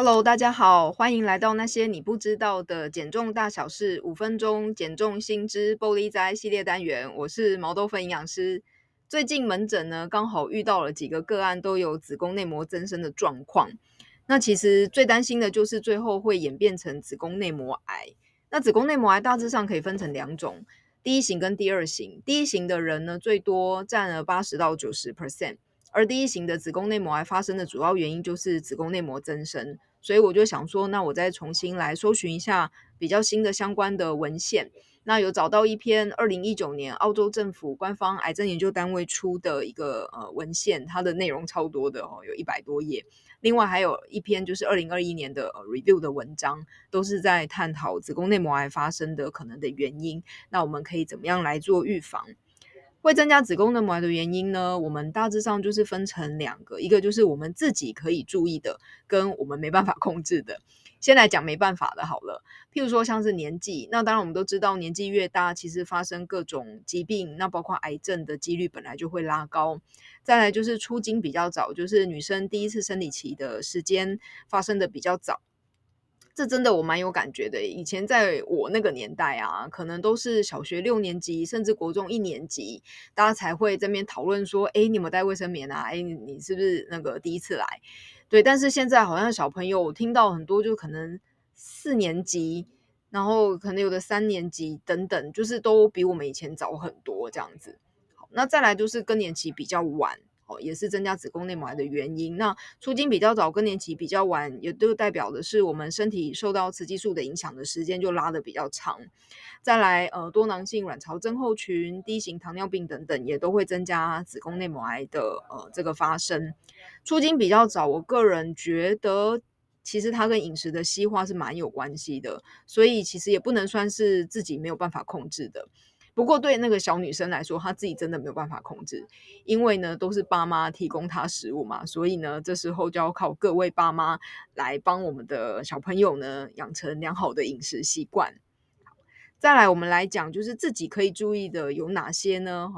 Hello，大家好，欢迎来到那些你不知道的减重大小事，五分钟减重新知玻璃灾系列单元。我是毛豆粉营养师。最近门诊呢，刚好遇到了几个个案都有子宫内膜增生的状况。那其实最担心的就是最后会演变成子宫内膜癌。那子宫内膜癌大致上可以分成两种，第一型跟第二型。第一型的人呢，最多占了八十到九十 percent。而第一型的子宫内膜癌发生的主要原因就是子宫内膜增生，所以我就想说，那我再重新来搜寻一下比较新的相关的文献。那有找到一篇二零一九年澳洲政府官方癌症研究单位出的一个呃文献，它的内容超多的哦，有一百多页。另外还有一篇就是二零二一年的 review 的文章，都是在探讨子宫内膜癌发生的可能的原因。那我们可以怎么样来做预防？会增加子宫内膜癌的原因呢，我们大致上就是分成两个，一个就是我们自己可以注意的，跟我们没办法控制的。先来讲没办法的好了，譬如说像是年纪，那当然我们都知道年纪越大，其实发生各种疾病，那包括癌症的几率本来就会拉高。再来就是初经比较早，就是女生第一次生理期的时间发生的比较早。这真的我蛮有感觉的。以前在我那个年代啊，可能都是小学六年级，甚至国中一年级，大家才会在那边讨论说：“哎，你有没带卫生棉啊？哎，你是不是那个第一次来？”对，但是现在好像小朋友，听到很多，就可能四年级，然后可能有的三年级等等，就是都比我们以前早很多这样子。好，那再来就是更年期比较晚。哦，也是增加子宫内膜癌的原因。那初经比较早，更年期比较晚，也都代表的是我们身体受到雌激素的影响的时间就拉得比较长。再来，呃，多囊性卵巢症候群、低型糖尿病等等，也都会增加子宫内膜癌的呃这个发生。初经比较早，我个人觉得其实它跟饮食的西化是蛮有关系的，所以其实也不能算是自己没有办法控制的。不过对那个小女生来说，她自己真的没有办法控制，因为呢都是爸妈提供她食物嘛，所以呢这时候就要靠各位爸妈来帮我们的小朋友呢养成良好的饮食习惯。再来，我们来讲，就是自己可以注意的有哪些呢？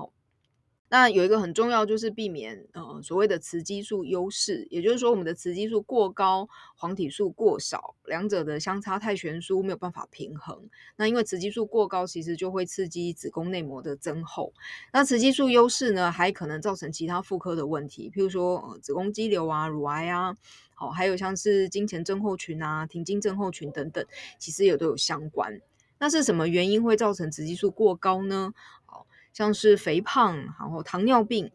那有一个很重要，就是避免呃所谓的雌激素优势，也就是说我们的雌激素过高，黄体素过少，两者的相差太悬殊，没有办法平衡。那因为雌激素过高，其实就会刺激子宫内膜的增厚。那雌激素优势呢，还可能造成其他妇科的问题，譬如说呃子宫肌瘤啊、乳癌啊，好，还有像是经前症候群啊、停经症候群等等，其实也都有相关。那是什么原因会造成雌激素过高呢？好。像是肥胖，然后糖尿病，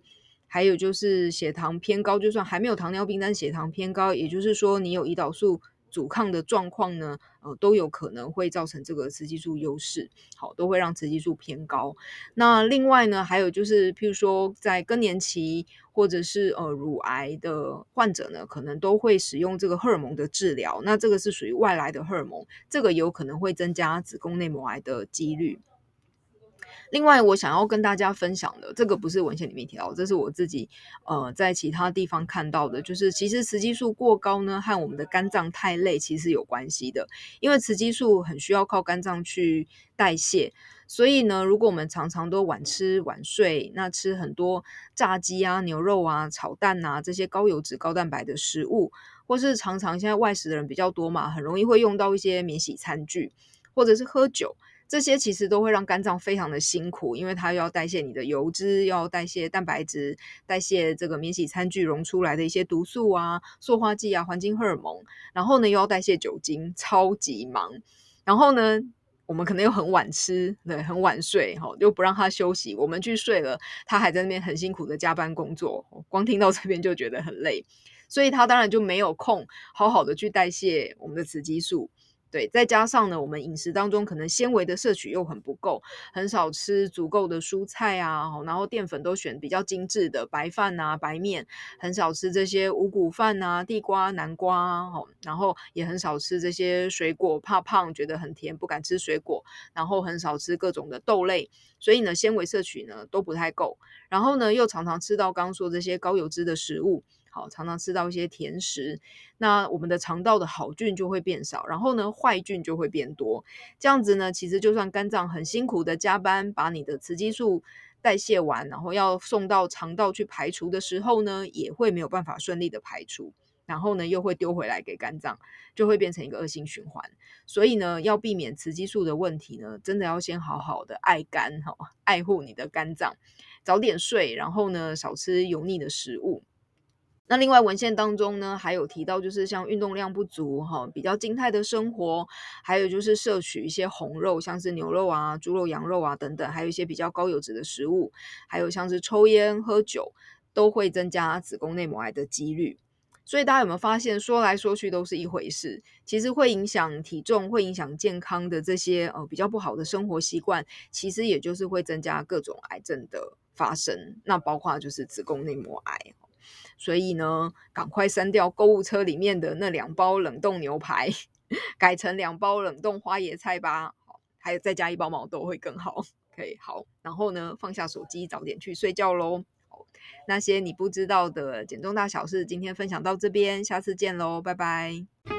还有就是血糖偏高。就算还没有糖尿病，但血糖偏高，也就是说你有胰岛素阻抗的状况呢，呃，都有可能会造成这个雌激素优势，好，都会让雌激素偏高。那另外呢，还有就是，譬如说在更年期或者是呃乳癌的患者呢，可能都会使用这个荷尔蒙的治疗。那这个是属于外来的荷尔蒙，这个有可能会增加子宫内膜癌的几率。另外，我想要跟大家分享的，这个不是文献里面提到，这是我自己呃在其他地方看到的，就是其实雌激素过高呢，和我们的肝脏太累其实有关系的，因为雌激素很需要靠肝脏去代谢，所以呢，如果我们常常都晚吃晚睡，那吃很多炸鸡啊、牛肉啊、炒蛋啊这些高油脂高蛋白的食物，或是常常现在外食的人比较多嘛，很容易会用到一些免洗餐具，或者是喝酒。这些其实都会让肝脏非常的辛苦，因为它要代谢你的油脂，要代谢蛋白质，代谢这个免洗餐具溶出来的一些毒素啊、塑化剂啊、环境荷尔蒙，然后呢又要代谢酒精，超级忙。然后呢，我们可能又很晚吃，对，很晚睡，哈，又不让他休息。我们去睡了，他还在那边很辛苦的加班工作，光听到这边就觉得很累，所以他当然就没有空好好的去代谢我们的雌激素。对，再加上呢，我们饮食当中可能纤维的摄取又很不够，很少吃足够的蔬菜啊，然后淀粉都选比较精致的白饭啊、白面，很少吃这些五谷饭啊、地瓜、南瓜啊，然后也很少吃这些水果，怕胖，觉得很甜，不敢吃水果，然后很少吃各种的豆类，所以呢，纤维摄取呢都不太够，然后呢，又常常吃到刚刚说这些高油脂的食物。好，常常吃到一些甜食，那我们的肠道的好菌就会变少，然后呢，坏菌就会变多。这样子呢，其实就算肝脏很辛苦的加班，把你的雌激素代谢完，然后要送到肠道去排除的时候呢，也会没有办法顺利的排除。然后呢又会丢回来给肝脏，就会变成一个恶性循环。所以呢，要避免雌激素的问题呢，真的要先好好的爱肝哈，爱护你的肝脏，早点睡，然后呢少吃油腻的食物。那另外文献当中呢，还有提到就是像运动量不足哈，比较静态的生活，还有就是摄取一些红肉，像是牛肉啊、猪肉、羊肉啊等等，还有一些比较高油脂的食物，还有像是抽烟、喝酒，都会增加子宫内膜癌的几率。所以大家有没有发现，说来说去都是一回事？其实会影响体重、会影响健康的这些呃比较不好的生活习惯，其实也就是会增加各种癌症的发生。那包括就是子宫内膜癌。所以呢，赶快删掉购物车里面的那两包冷冻牛排，改成两包冷冻花椰菜吧。好，还有再加一包毛豆会更好。可以好，然后呢，放下手机，早点去睡觉喽。那些你不知道的减重大小事，今天分享到这边，下次见喽，拜拜。